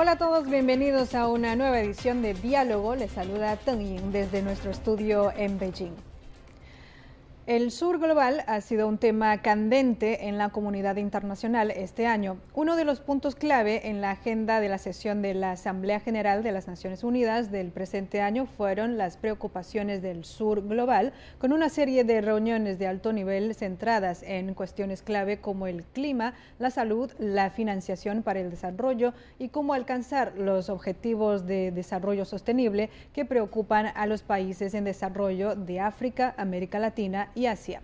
Hola a todos, bienvenidos a una nueva edición de Diálogo. Les saluda Teng desde nuestro estudio en Beijing. El sur global ha sido un tema candente en la comunidad internacional este año. Uno de los puntos clave en la agenda de la sesión de la Asamblea General de las Naciones Unidas del presente año fueron las preocupaciones del sur global, con una serie de reuniones de alto nivel centradas en cuestiones clave como el clima, la salud, la financiación para el desarrollo y cómo alcanzar los objetivos de desarrollo sostenible que preocupan a los países en desarrollo de África, América Latina y Asia.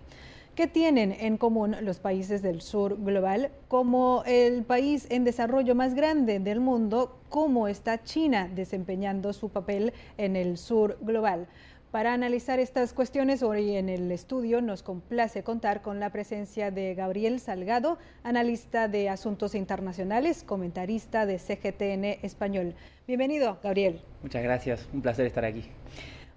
¿Qué tienen en común los países del sur global? Como el país en desarrollo más grande del mundo, ¿cómo está China desempeñando su papel en el sur global? Para analizar estas cuestiones, hoy en el estudio nos complace contar con la presencia de Gabriel Salgado, analista de asuntos internacionales, comentarista de CGTN Español. Bienvenido, Gabriel. Muchas gracias, un placer estar aquí.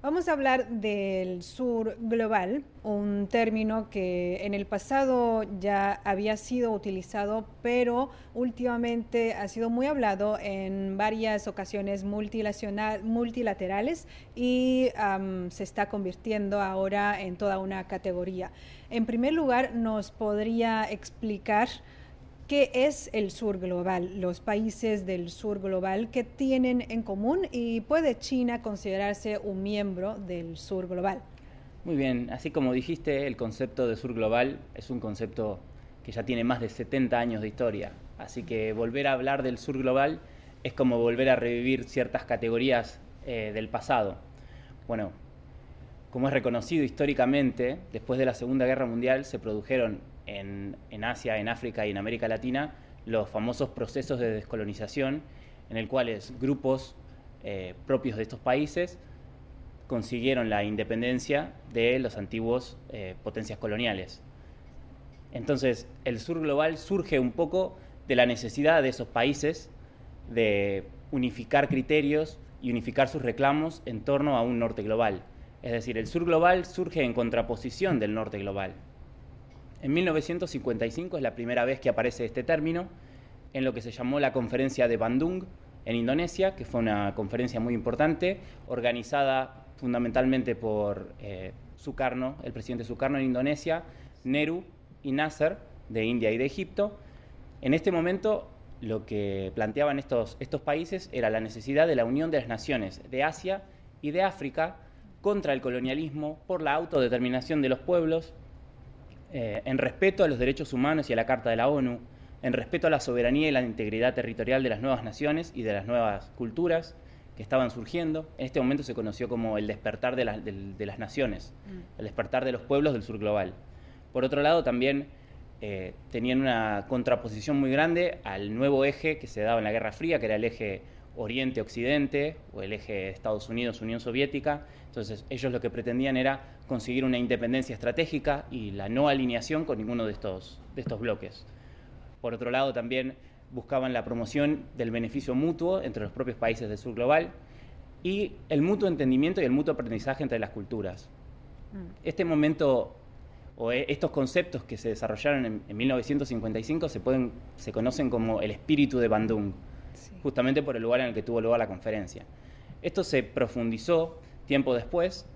Vamos a hablar del sur global, un término que en el pasado ya había sido utilizado, pero últimamente ha sido muy hablado en varias ocasiones multilaterales y se está convirtiendo ahora en toda una categoría. En primer lugar, ¿nos podría explicar ¿Qué es el sur global? Los países del sur global, ¿qué tienen en común? ¿Y puede China considerarse un miembro del sur global? Muy bien, así como dijiste, el concepto de sur global es un concepto que ya tiene más de 70 años de historia. Así que volver a hablar del sur global es como volver a revivir ciertas categorías eh, del pasado. Bueno, como es reconocido históricamente, después de la Segunda Guerra Mundial se produjeron en, Asia, en África y en América Latina los famosos procesos de descolonización, en el cuales grupos eh, propios de estos países consiguieron la independencia de los antiguos eh, potencias coloniales. Entonces, el sur global surge un poco de la necesidad de esos países de unificar criterios y unificar sus reclamos en torno a un norte global. Es decir, el sur global surge en contraposición del norte global. En 1955 es la primera vez que aparece este término en lo que se llamó la conferencia de Bandung en Indonesia, que fue una conferencia muy importante, organizada fundamentalmente por eh, Sukarno, el presidente Sukarno en Indonesia, Nehru y Nasser de India y de Egipto. En este momento lo que planteaban estos, estos países era la necesidad de la unión de las naciones de Asia y de África contra el colonialismo, por la autodeterminación de los pueblos, eh, en respeto a los derechos humanos y a la Carta de la ONU, en respeto a la soberanía y la integridad territorial de las nuevas naciones y de las nuevas culturas que estaban surgiendo. En este momento se conoció como el despertar de, las naciones, mm. el despertar de los pueblos del sur global. Por otro lado, también eh, tenían una contraposición muy grande al nuevo eje que se daba en la Guerra Fría, que era el eje Oriente-Occidente o el eje Estados Unidos-Unión Soviética. Entonces ellos lo que pretendían era conseguir una independencia estratégica y la no alineación con ninguno de estos, de estos bloques. Por otro lado, también buscaban la promoción del beneficio mutuo entre los propios países del sur global y el mutuo entendimiento y el mutuo aprendizaje entre las culturas. Mm. Este momento o e, estos conceptos que se desarrollaron en, en 1955 se, pueden, se conocen como el espíritu de Bandung justamente por el lugar en el que tuvo lugar la conferencia. Esto se profundizó tiempo después,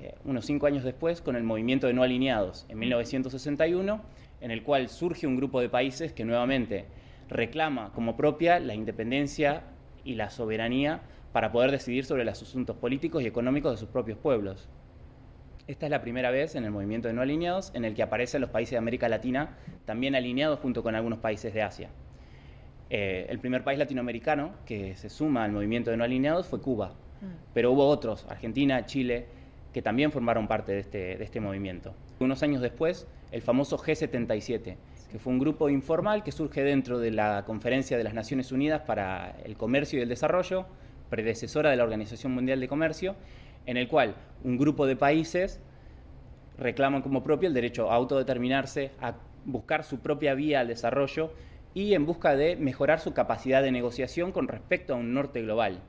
eh, unos cinco años después, con el movimiento de no alineados en 1961, en el cual surge un grupo de países que nuevamente reclama como propia la independencia y la soberanía para poder decidir sobre los asuntos políticos y económicos de sus propios pueblos. Esta es la primera vez en el movimiento de no alineados en el que aparecen los países de América Latina también alineados junto con algunos países de Asia. Eh, el primer país latinoamericano que se suma al movimiento de no alineados fue Cuba, mm. pero hubo otros, Argentina, Chile, que también formaron parte este, de este, movimiento. Unos años después, el famoso G77, que fue un grupo informal que surge dentro de la Conferencia de las Naciones Unidas para el Comercio y el Desarrollo, predecesora de la Organización Mundial de Comercio, en el cual un grupo de países reclaman como propio el derecho a autodeterminarse, a buscar su propia vía al desarrollo y en busca de mejorar su capacidad de negociación con respecto a un norte global.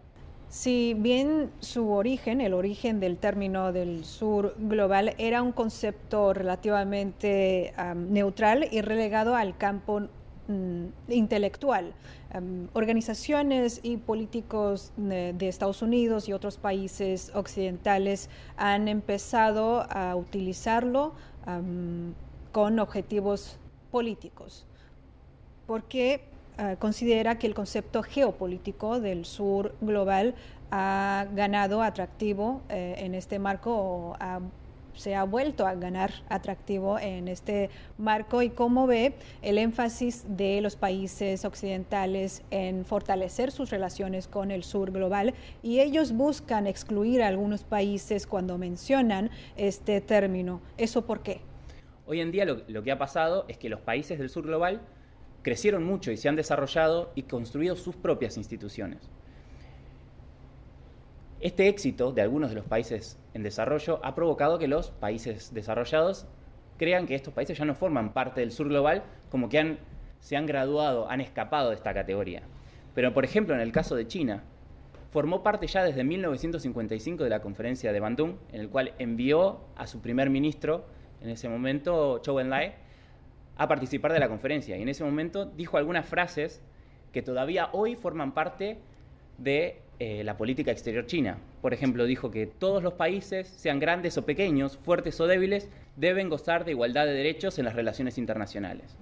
Si bien su origen, el origen del término del sur global, era un concepto relativamente neutral y relegado al campo mm, intelectual. Organizaciones y políticos de, Estados Unidos y otros países occidentales han empezado a utilizarlo con objetivos políticos, porque eh, considera que el concepto geopolítico del sur global ha ganado atractivo eh, en este marco o se ha vuelto a ganar atractivo en este marco y cómo ve el énfasis de los países occidentales en fortalecer sus relaciones con el sur global y ellos buscan excluir a algunos países cuando mencionan este término. ¿Eso por qué? Hoy en día lo que ha pasado es que los países del sur global crecieron mucho y se han desarrollado y construido sus propias instituciones. Este éxito de algunos de los países en desarrollo ha provocado que los países desarrollados crean que estos países ya no forman parte del sur global, como que han, se han graduado, han escapado de esta categoría. Pero, por ejemplo, en el caso de China, formó parte ya desde 1955 de la conferencia de Bandung, en el cual envió a su primer ministro, en ese momento, Zhou Enlai, a participar de la conferencia. Y en ese momento dijo algunas frases que todavía hoy forman parte de eh, la política exterior china. Por ejemplo, dijo que todos los países, sean grandes o pequeños, fuertes o débiles, deben gozar de igualdad de derechos en las relaciones internacionales.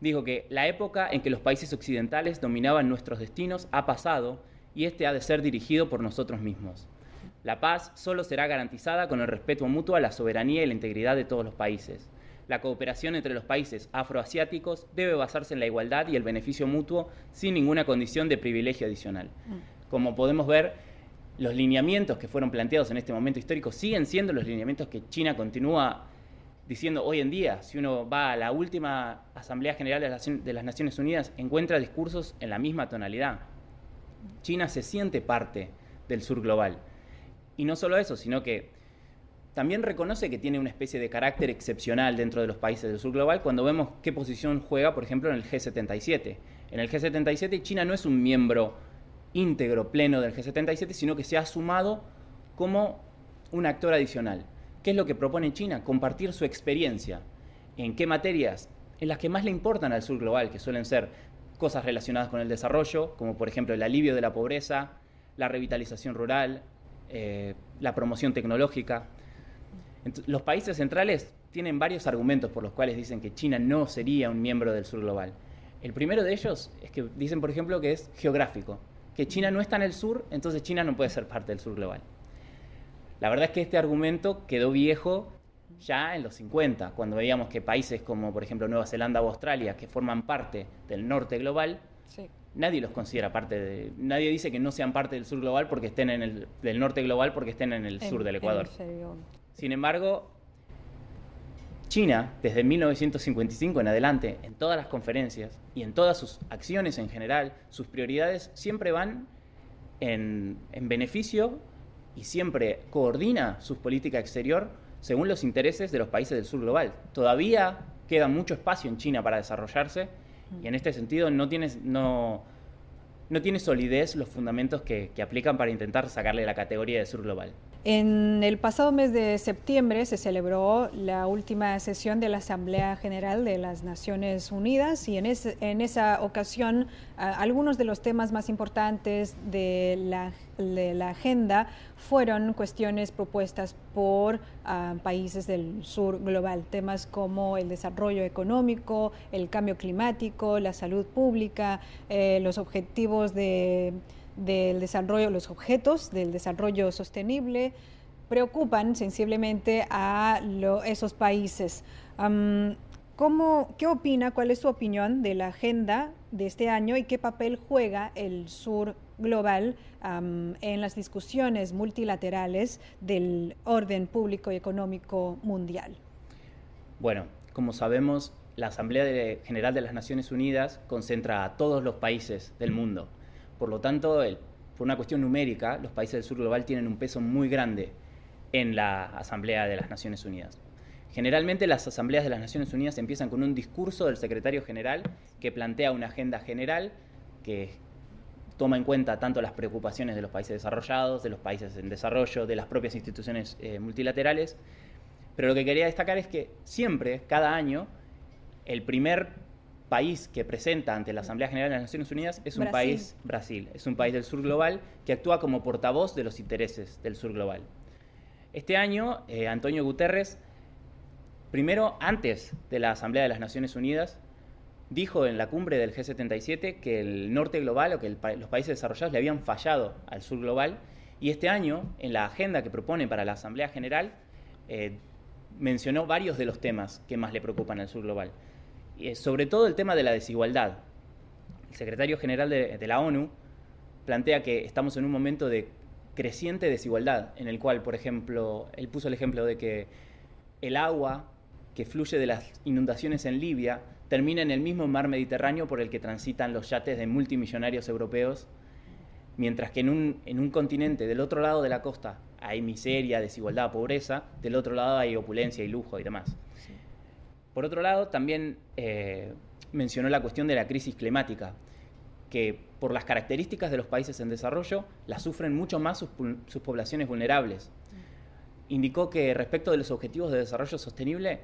Dijo que la época en que los países occidentales dominaban nuestros destinos ha pasado y este ha de ser dirigido por nosotros mismos. La paz solo será garantizada con el respeto mutuo a la soberanía y la integridad de todos los países. La cooperación entre los países afroasiáticos debe basarse en la igualdad y el beneficio mutuo sin ninguna condición de privilegio adicional. Mm. Como podemos ver, los lineamientos que fueron planteados en este momento histórico siguen siendo los lineamientos que China continúa diciendo hoy en día. Si uno va a la última Asamblea General de las Naciones Unidas, encuentra discursos en la misma tonalidad. China se siente parte del sur global. Y no solo eso, sino que también reconoce que tiene una especie de carácter excepcional dentro de los países del sur global cuando vemos qué posición juega, por ejemplo, en el G77. En el G77 China no es un miembro íntegro, pleno del G77, sino que se ha sumado como un actor adicional. ¿Qué es lo que propone China? Compartir su experiencia. ¿En qué materias? En las que más le importan al sur global, que suelen ser cosas relacionadas con el desarrollo, como por ejemplo el alivio de la pobreza, la revitalización rural, eh, la promoción tecnológica. Los países centrales tienen varios argumentos por los cuales dicen que China no sería un miembro del sur global. El primero de ellos es que dicen, por ejemplo, que es geográfico que China no está en el sur, entonces China no puede ser parte del sur global. La verdad es que este argumento quedó viejo ya en los 50, cuando veíamos que países como por ejemplo Nueva Zelanda o Australia, que forman parte del norte global, nadie los considera parte de... Nadie dice que no sean parte del sur global porque estén en el del norte global porque estén en el sur del Ecuador. Sin embargo, China, desde 1955 en adelante, en todas las conferencias y en todas sus acciones en general, sus prioridades siempre van en, beneficio y siempre coordina su política exterior según los intereses de los países del sur global. Todavía queda mucho espacio en China para desarrollarse y en este sentido no tiene, no, no tiene solidez los fundamentos que, que aplican para intentar sacarle la categoría de sur global. En el pasado mes de septiembre se celebró la última sesión de la Asamblea General de las Naciones Unidas y en, esa ocasión algunos de los temas más importantes de la, agenda fueron cuestiones propuestas por países del sur global, temas como el desarrollo económico, el cambio climático, la salud pública, eh, los objetivos de del desarrollo, los objetos del desarrollo sostenible preocupan sensiblemente a esos países. ¿cómo, ¿Qué opina, cuál es su opinión de la agenda de este año y qué papel juega el sur global en las discusiones multilaterales del orden público y económico mundial? Bueno, como sabemos, la Asamblea General de las Naciones Unidas concentra a todos los países del mundo por lo tanto, por una cuestión numérica, los países del sur global tienen un peso muy grande en la Asamblea de las Naciones Unidas. Generalmente las asambleas de las Naciones Unidas empiezan con un discurso del secretario general que plantea una agenda general que toma en cuenta tanto las preocupaciones de los países desarrollados, de los países en desarrollo, de las propias instituciones eh, multilaterales. Pero lo que quería destacar es que siempre, cada año, el primer país que presenta ante la Asamblea General de las Naciones Unidas es un país, Brasil, es un país del sur global que actúa como portavoz de los intereses del sur global. Este año, eh, Antonio Guterres, primero antes de la Asamblea de las Naciones Unidas, dijo en la cumbre del G77 que el norte global o que los países desarrollados le habían fallado al sur global y este año, en la agenda que propone para la Asamblea General, eh, mencionó varios de los temas que más le preocupan al sur global. Y, sobre todo el tema de la desigualdad. El secretario general de, de la ONU plantea que estamos en un momento de creciente desigualdad, en el cual, por ejemplo, él puso el ejemplo de que el agua que fluye de las inundaciones en Libia termina en el mismo mar Mediterráneo por el que transitan los yates de multimillonarios europeos mientras que en un, en un continente del otro lado de la costa hay miseria, desigualdad, pobreza, del otro lado hay opulencia y lujo y demás. Por otro lado, también eh, mencionó la cuestión de la crisis climática, que por las características de los países en desarrollo, la sufren mucho más sus, sus poblaciones vulnerables. Indicó que respecto de los objetivos de desarrollo sostenible,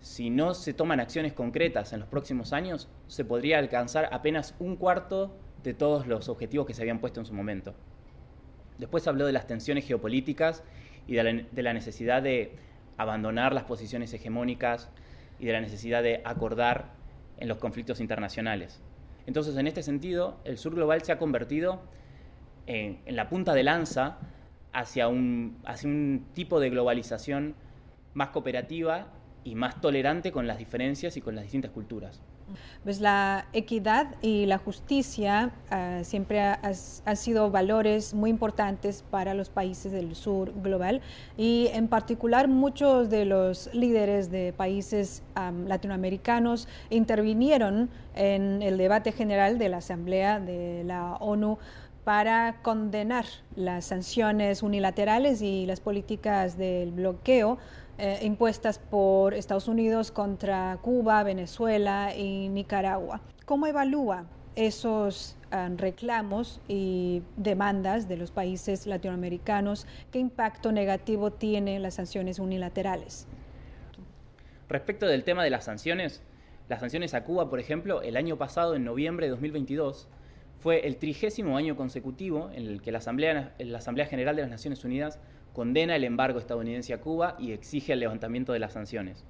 si no se toman acciones concretas en los próximos años, se podría alcanzar apenas un cuarto de todos los objetivos que se habían puesto en su momento. Después habló de las tensiones geopolíticas y de la, necesidad de abandonar las posiciones hegemónicas y de la necesidad de acordar en los conflictos internacionales. Entonces, en este sentido, el sur global se ha convertido en, la punta de lanza hacia un, hacia un tipo de globalización más cooperativa y más tolerante con las diferencias y con las distintas culturas. Pues la equidad y la justicia uh, siempre han sido valores muy importantes para los países del sur global y en particular muchos de los líderes de países latinoamericanos intervinieron en el debate general de la Asamblea de la ONU para condenar las sanciones unilaterales y las políticas del bloqueo eh, impuestas por Estados Unidos contra Cuba, Venezuela y Nicaragua. ¿Cómo evalúa esos eh, reclamos y demandas de los países latinoamericanos? ¿Qué impacto negativo tienen las sanciones unilaterales? Respecto del tema de las sanciones, las sanciones a Cuba, por ejemplo, el año pasado, en noviembre de 2022, fue el trigésimo año consecutivo en el que la Asamblea General de las Naciones Unidas condena el embargo estadounidense a Cuba y exige el levantamiento de las sanciones.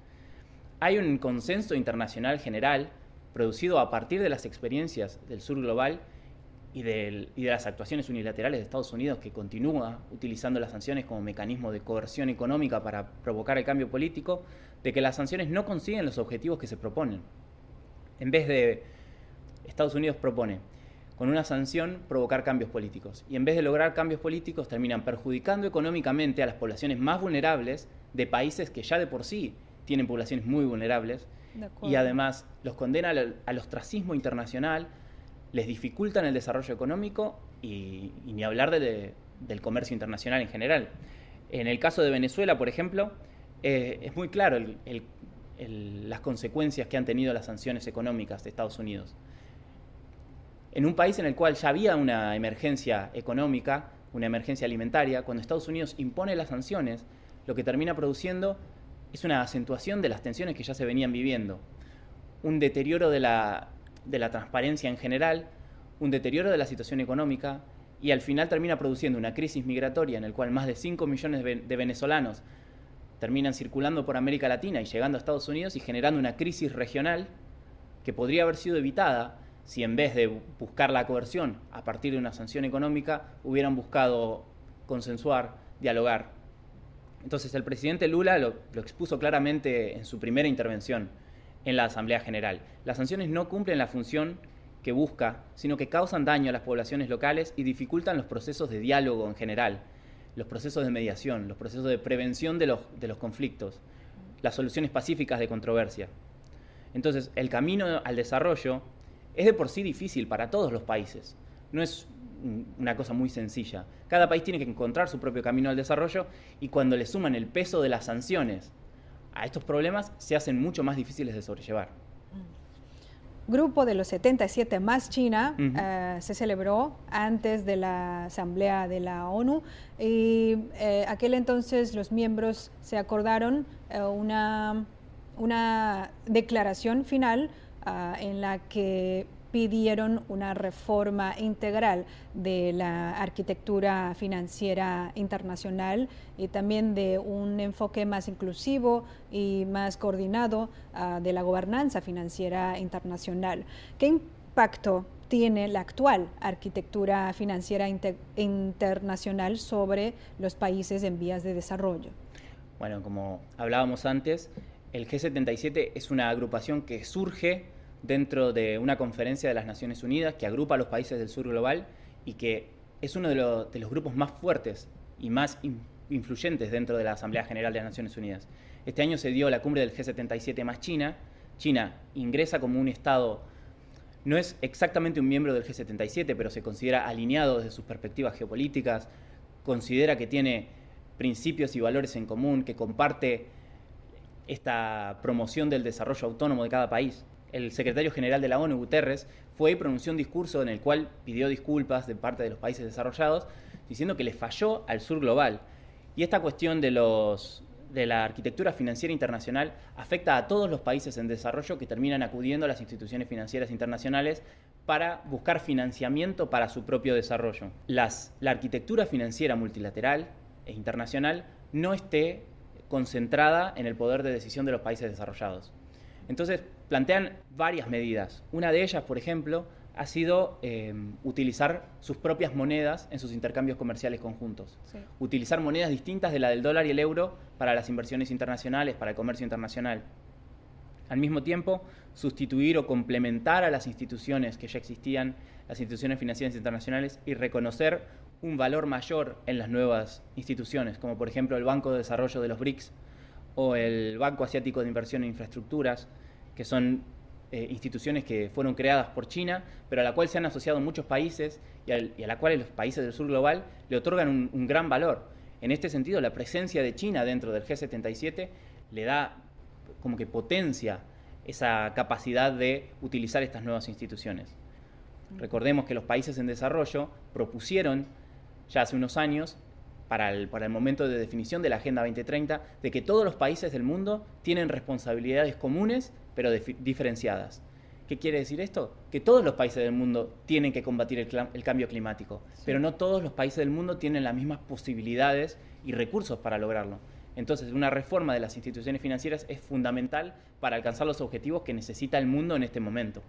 Hay un consenso internacional general producido a partir de las experiencias del sur global y, de las actuaciones unilaterales de Estados Unidos, que continúa utilizando las sanciones como mecanismo de coerción económica para provocar el cambio político, de que las sanciones no consiguen los objetivos que se proponen. En vez de, Estados Unidos propone con una sanción provocar cambios políticos. Y en vez de lograr cambios políticos, terminan perjudicando económicamente a las poblaciones más vulnerables de países que ya de por sí tienen poblaciones muy vulnerables. Y además los condena al, ostracismo internacional, les dificultan el desarrollo económico y, ni hablar del comercio internacional en general. En el caso de Venezuela, por ejemplo, eh, es muy claro las consecuencias que han tenido las sanciones económicas de Estados Unidos en un país en el cual ya había una emergencia económica, una emergencia alimentaria, cuando Estados Unidos impone las sanciones, lo que termina produciendo es una acentuación de las tensiones que ya se venían viviendo, un deterioro de la, transparencia en general, un deterioro de la situación económica y al final termina produciendo una crisis migratoria en la cual más de 5 millones de venezolanos terminan circulando por América Latina y llegando a Estados Unidos y generando una crisis regional que podría haber sido evitada si en vez de buscar la coerción a partir de una sanción económica, hubieran buscado consensuar, dialogar. Entonces el presidente Lula lo, expuso claramente en su primera intervención en la Asamblea General. Las sanciones no cumplen la función que busca, sino que causan daño a las poblaciones locales y dificultan los procesos de diálogo en general, los procesos de mediación, los procesos de prevención de los, conflictos, las soluciones pacíficas de controversia. Entonces, el camino al desarrollo es de por sí difícil para todos los países. No es una cosa muy sencilla. Cada país tiene que encontrar su propio camino al desarrollo y cuando le suman el peso de las sanciones a estos problemas, se hacen mucho más difíciles de sobrellevar. Grupo de los 77 más China eh, se celebró antes de la Asamblea de la ONU y eh, aquel entonces los miembros se acordaron eh, una, una declaración final ah, en la que pidieron una reforma integral de la arquitectura financiera internacional y también de un enfoque más inclusivo y más coordinado ah, de la gobernanza financiera internacional. ¿Qué impacto tiene la actual arquitectura financiera internacional sobre los países en vías de desarrollo? Bueno, como hablábamos antes, el G77 es una agrupación que surge dentro de una conferencia de las Naciones Unidas que agrupa a los países del sur global y que es uno de, los grupos más fuertes y más influyentes dentro de la Asamblea General de las Naciones Unidas. Este año se dio la cumbre del G77 más China. China ingresa como un Estado, no es exactamente un miembro del G77, pero se considera alineado desde sus perspectivas geopolíticas, considera que tiene principios y valores en común, que comparte esta promoción del desarrollo autónomo de cada país el secretario general de la ONU, Guterres, fue y pronunció un discurso en el cual pidió disculpas de parte de los países desarrollados, diciendo que le falló al sur global. Y esta cuestión de, los, de la arquitectura financiera internacional afecta a todos los países en desarrollo que terminan acudiendo a las instituciones financieras internacionales para buscar financiamiento para su propio desarrollo. La arquitectura financiera multilateral e internacional no esté concentrada en el poder de decisión de los países desarrollados. Entonces, plantean varias medidas. Una de ellas, por ejemplo, ha sido eh, utilizar sus propias monedas en sus intercambios comerciales conjuntos. Utilizar monedas distintas de la del dólar y el euro para las inversiones internacionales, para el comercio internacional. Al mismo tiempo, sustituir o complementar a las instituciones que ya existían, las instituciones financieras internacionales, y reconocer un valor mayor en las nuevas instituciones, como por ejemplo el Banco de Desarrollo de los BRICS o el Banco Asiático de Inversión en Infraestructuras que son eh, instituciones que fueron creadas por China, pero a la cual se han asociado muchos países y, a la cual los países del sur global le otorgan un, gran valor. En este sentido, la presencia de China dentro del G77 le da como que potencia esa capacidad de utilizar estas nuevas instituciones. Recordemos que los países en desarrollo propusieron ya hace unos años para el, para el, momento de definición de la Agenda 2030, de que todos los países del mundo tienen responsabilidades comunes pero diferenciadas. ¿Qué quiere decir esto? Que todos los países del mundo tienen que combatir el, cambio climático, pero no todos los países del mundo tienen las mismas posibilidades y recursos para lograrlo. Entonces, una reforma de las instituciones financieras es fundamental para alcanzar los objetivos que necesita el mundo en este momento.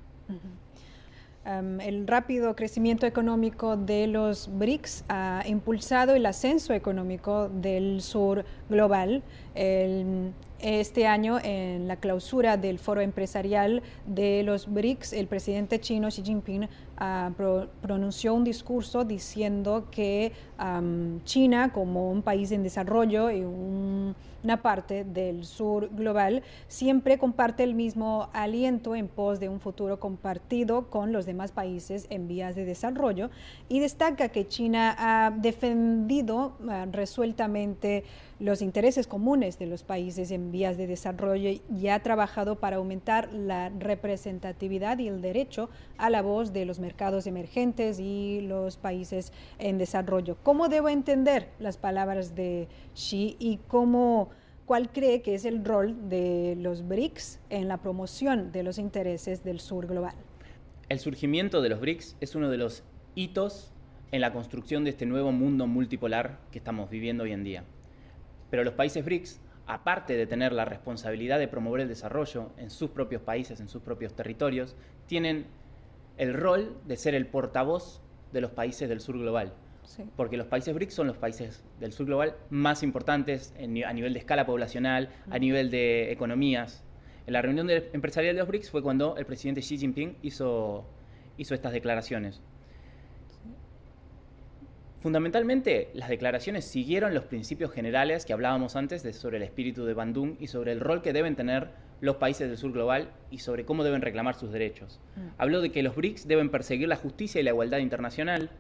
El rápido crecimiento económico de los BRICS ha impulsado el ascenso económico del sur global. Este año, en la clausura del foro empresarial de los BRICS, el presidente chino Xi Jinping ah, pronunció un discurso diciendo que China, como un país en desarrollo y una parte del sur global, siempre comparte el mismo aliento en pos de un futuro compartido con los demás países en vías de desarrollo y destaca que China ha defendido ah, resueltamente los intereses comunes de los países en vías de desarrollo y ha trabajado para aumentar la representatividad y el derecho a la voz de los mercados emergentes y los países en desarrollo. ¿Cómo debo entender las palabras de Xi y cómo, cuál cree que es el rol de los BRICS en la promoción de los intereses del sur global? El surgimiento de los BRICS es uno de los hitos en la construcción de este nuevo mundo multipolar que estamos viviendo hoy en día. Pero los países BRICS, aparte de tener la responsabilidad de promover el desarrollo en sus propios países, en sus propios territorios, tienen el rol de ser el portavoz de los países del sur global. Porque los países BRICS son los países del sur global más importantes a nivel de escala poblacional, a nivel de economías. En la reunión empresarial de los BRICS fue cuando el presidente Xi Jinping hizo, hizo estas declaraciones. Fundamentalmente, las declaraciones siguieron los principios generales que hablábamos antes de, sobre el espíritu de Bandung y sobre el rol que deben tener los países del sur global y sobre cómo deben reclamar sus derechos. Mm. Habló de que los BRICS deben perseguir la justicia y la igualdad internacional,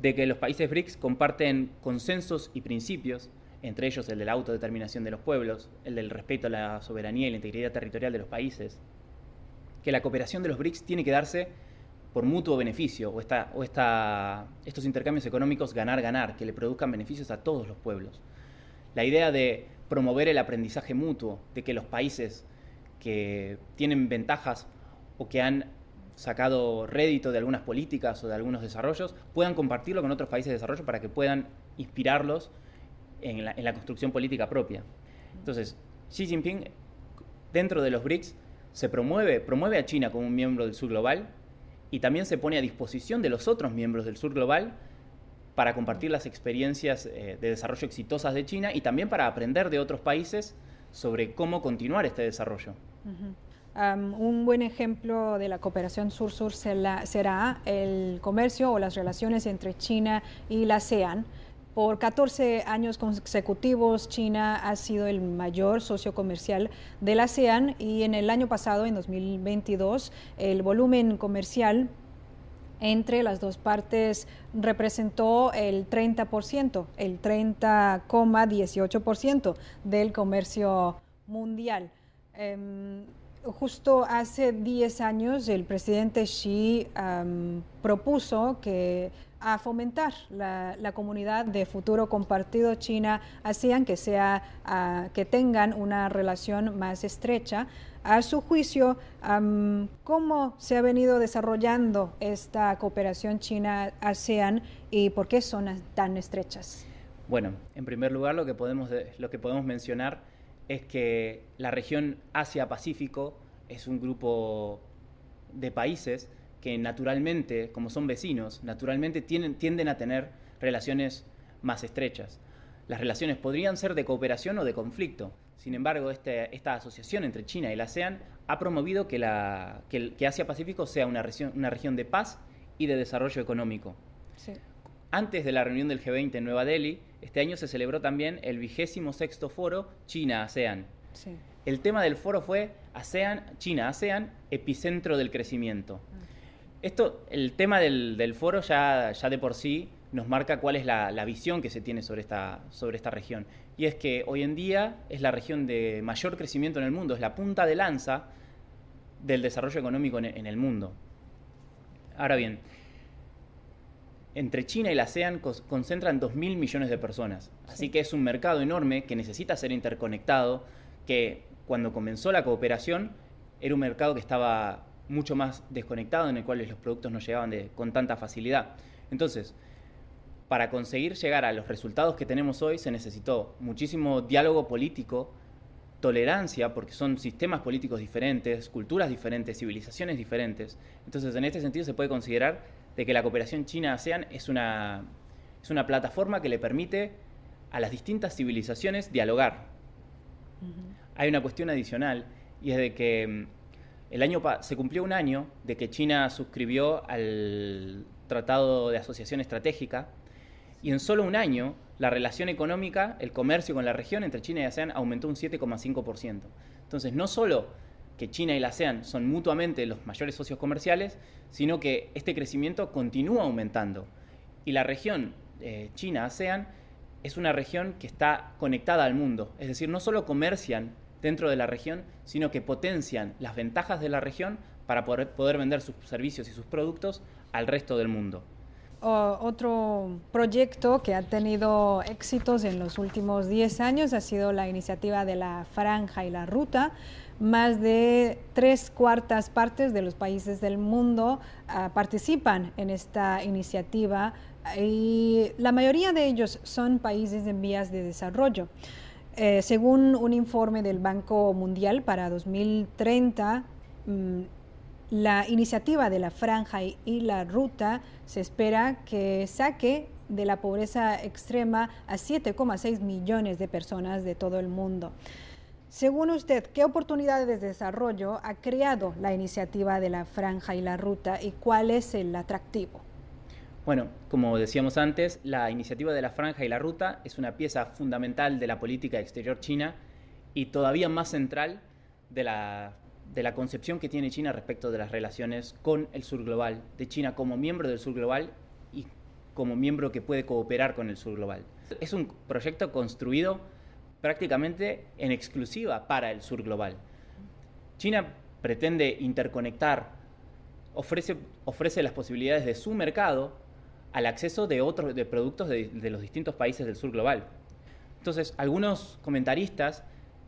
de que los países BRICS comparten consensos y principios, entre ellos el de la autodeterminación de los pueblos, el del respeto a la soberanía y la integridad territorial de los países, que la cooperación de los BRICS tiene que darse por mutuo beneficio o, esta, o esta, estos intercambios económicos ganar-ganar, que le produzcan beneficios a todos los pueblos. La idea de promover el aprendizaje mutuo, de que los países que tienen ventajas o que han sacado rédito de algunas políticas o de algunos desarrollos, puedan compartirlo con otros países de desarrollo para que puedan inspirarlos en la, en la construcción política propia. Entonces, Xi Jinping, dentro de los BRICS, se promueve, promueve a China como un miembro del sur global y también se pone a disposición de los otros miembros del sur global para compartir las experiencias eh, de desarrollo exitosas de China y también para aprender de otros países sobre cómo continuar este desarrollo. Un buen ejemplo de la cooperación sur-sur será el comercio o las relaciones entre China y la ASEAN. Por 14 años consecutivos, China ha sido el mayor socio comercial de la ASEAN y en el año pasado, en 2022, el volumen comercial entre las dos partes representó el 30%, el 30,18% del comercio mundial. Em, justo hace 10 años el presidente Xi propuso que a fomentar la, comunidad de futuro compartido China-ASEAN, que, sea, que tengan una relación más estrecha. A su juicio, ¿cómo se ha venido desarrollando esta cooperación China-ASEAN y por qué son tan estrechas? Bueno, en primer lugar lo que podemos, lo que podemos mencionar es que la región Asia-Pacífico es un grupo de países que naturalmente, como son vecinos, naturalmente tienden a tener relaciones más estrechas. Las relaciones podrían ser de cooperación o de conflicto. Sin embargo, este, esta asociación entre China y la ASEAN ha promovido que, Asia-Pacífico sea una región, una región de paz y de desarrollo económico. Antes de la reunión del G20 en Nueva Delhi, este año se celebró también el vigésimo sexto foro China-ASEAN. El tema del foro fue ASEAN, China-ASEAN, epicentro del crecimiento. Ah. Esto, el tema del, foro ya, ya, de por sí nos marca cuál es la, visión que se tiene sobre esta, sobre esta región. Y es que hoy en día es la región de mayor crecimiento en el mundo, es la punta de lanza del desarrollo económico en, el mundo. Ahora bien, entre China y la ASEAN concentran 2.000 millones de personas. Así que es un mercado enorme que necesita ser interconectado, que cuando comenzó la cooperación era un mercado que estaba mucho más desconectado, en el cual los productos no llegaban con tanta facilidad. Entonces, para conseguir llegar a los resultados que tenemos hoy se necesitó muchísimo diálogo político, tolerancia, porque son sistemas políticos diferentes, culturas diferentes, civilizaciones diferentes. Entonces, en este sentido se puede considerar de que la cooperación China-ASEAN es una, es una plataforma que le permite a las distintas civilizaciones dialogar. Hay una cuestión adicional y es de que mm, el año se cumplió un año de que China suscribió al Tratado de Asociación Estratégica y en solo un año la relación económica, el comercio con la región entre China y ASEAN aumentó un 7,5%. Entonces, no solo que China y la ASEAN son mutuamente los mayores socios comerciales, sino que este crecimiento continúa aumentando. Y la región eh, China-ASEAN es una región que está conectada al mundo, es decir, no solo comercian dentro de la región, sino que potencian las ventajas de la región para poder, poder vender sus servicios y sus productos al resto del mundo. otro proyecto que ha tenido éxitos en los últimos 10 años ha sido la iniciativa de la franja y la ruta. Más de tres cuartas partes de los países del mundo ah, participan en esta iniciativa y la mayoría de ellos son países en vías de desarrollo. Eh, según un informe del Banco Mundial para 2030, mm, la iniciativa de la franja y, la ruta se espera que saque de la pobreza extrema a 7,6 millones de personas de todo el mundo. Según usted, ¿qué oportunidades de desarrollo ha creado la iniciativa de la franja y la ruta y cuál es el atractivo? Bueno, como decíamos antes, la iniciativa de la franja y la ruta es una pieza fundamental de la política exterior china y todavía más central de la, de la concepción que tiene China respecto de las relaciones con el sur global, de China como miembro del sur global y como miembro que puede cooperar con el sur global. Es un proyecto construido prácticamente en exclusiva para el sur global. China pretende interconectar, ofrece, ofrece las posibilidades de su mercado al acceso de otros de productos de, los distintos países del sur global. Entonces, algunos comentaristas,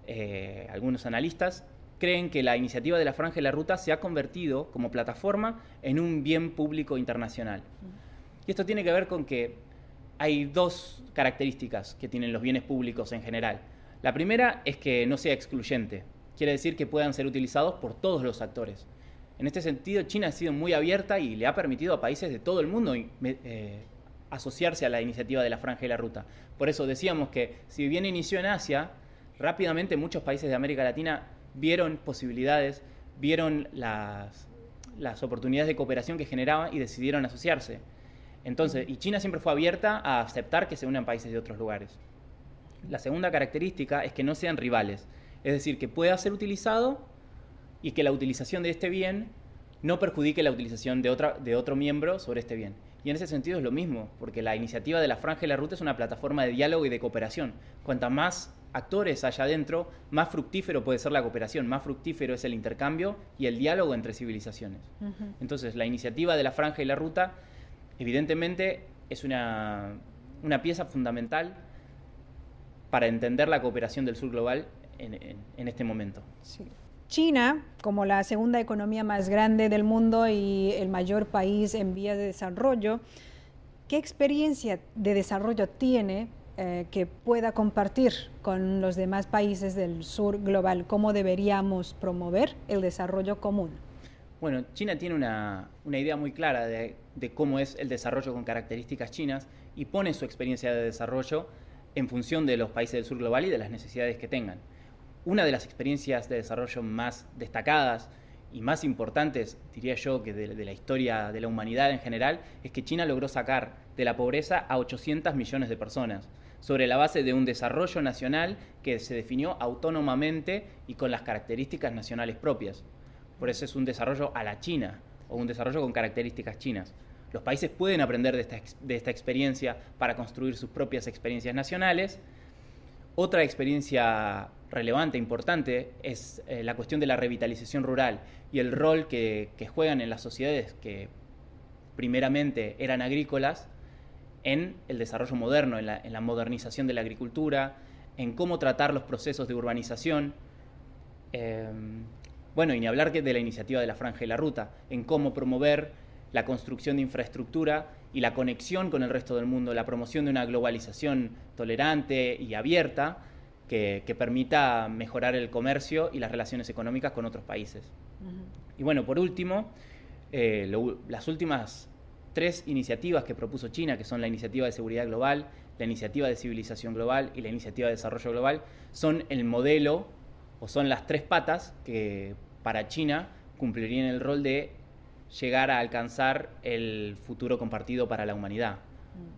eh, algunos analistas creen que la iniciativa de la Franja y la Ruta se ha convertido como plataforma en un bien público internacional. Y esto tiene que ver con que hay dos características que tienen los bienes públicos en general. La primera es que no sea excluyente, quiere decir que puedan ser utilizados por todos los actores. En este sentido, China ha sido muy abierta y le ha permitido a países de todo el mundo eh, asociarse a la iniciativa de la Franja y la Ruta. Por eso decíamos que si bien inició en Asia, rápidamente muchos países de América Latina vieron posibilidades, vieron las, las oportunidades de cooperación que generaba y decidieron asociarse. Entonces, y China siempre fue abierta a aceptar que se unan países de otros lugares. La segunda característica es que no sean rivales, es decir, que pueda ser utilizado y que la utilización de este bien no perjudique la utilización de, otra, de otro miembro sobre este bien. Y en ese sentido es lo mismo, porque la iniciativa de la Franja y la Ruta es una plataforma de diálogo y de cooperación. Cuanta más actores haya adentro, más fructífero puede ser la cooperación, más fructífero es el intercambio y el diálogo entre civilizaciones. Entonces, la iniciativa de la Franja y la Ruta, evidentemente, es una, pieza fundamental para entender la cooperación del sur global en, este momento. China, como la segunda economía más grande del mundo y el mayor país en vías de desarrollo, ¿qué experiencia de desarrollo tiene eh, que pueda compartir con los demás países del sur global? ¿Cómo deberíamos promover el desarrollo común? Bueno, China tiene una, idea muy clara de, cómo es el desarrollo con características chinas y pone su experiencia de desarrollo en función de los países del sur global y de las necesidades que tengan. Una de las experiencias de desarrollo más destacadas y más importantes, diría yo, que de, la historia de la humanidad en general, es que China logró sacar de la pobreza a 800 millones de personas, sobre la base de un desarrollo nacional que se definió autónomamente y con las características nacionales propias. Por eso es un desarrollo a la China, o un desarrollo con características chinas. Los países pueden aprender de esta, de esta experiencia para construir sus propias experiencias nacionales. Otra experiencia relevante, importante, es eh, la cuestión de la revitalización rural y el rol que, juegan en las sociedades que primeramente eran agrícolas en el desarrollo moderno, en la, modernización de la agricultura, en cómo tratar los procesos de urbanización. Em, bueno, y ni hablar de la iniciativa de la Franja y la Ruta, en cómo promover la construcción de infraestructura y la conexión con el resto del mundo, la promoción de una globalización tolerante y abierta, que, permita mejorar el comercio y las relaciones económicas con otros países. Y bueno, por último, eh, las últimas tres iniciativas que propuso China, que son la iniciativa de seguridad global, la iniciativa de civilización global y la iniciativa de desarrollo global, son el modelo o son las tres patas que para China cumplirían el rol de llegar a alcanzar el futuro compartido para la humanidad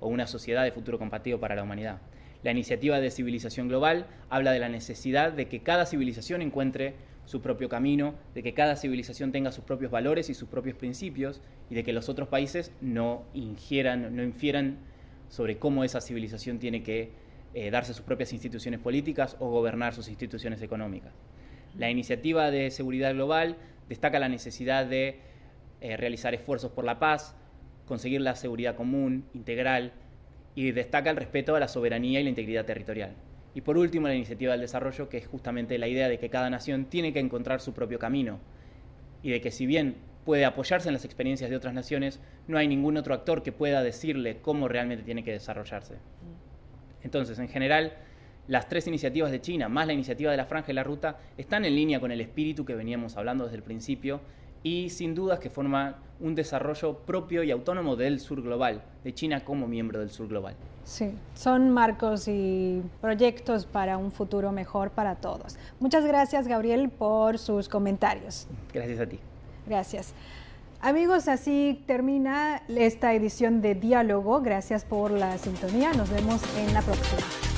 o una sociedad de futuro compartido para la humanidad. La iniciativa de civilización global habla de la necesidad de que cada civilización encuentre su propio camino, de que cada civilización tenga sus propios valores y sus propios principios y de que los otros países no ingieran, no infieran sobre cómo esa civilización tiene que eh, darse sus propias instituciones políticas o gobernar sus instituciones económicas. La iniciativa de seguridad global destaca la necesidad de eh, realizar esfuerzos por la paz, conseguir la seguridad común, integral, y destaca el respeto a la soberanía y la integridad territorial. Y por último, la iniciativa del desarrollo, que es justamente la idea de que cada nación tiene que encontrar su propio camino y de que si bien puede apoyarse en las experiencias de otras naciones, no hay ningún otro actor que pueda decirle cómo realmente tiene que desarrollarse. Entonces, en general, las tres iniciativas de China, más la iniciativa de la Franja y la Ruta, están en línea con el espíritu que veníamos hablando desde el principio y sin dudas que forma un desarrollo propio y autónomo del sur global, de China como miembro del sur global. Sí, son marcos y proyectos para un futuro mejor para todos. Muchas gracias, Gabriel, por sus comentarios. Gracias a ti. Gracias. Amigos, así termina esta edición de Diálogo. Gracias por la sintonía. Nos vemos en la próxima.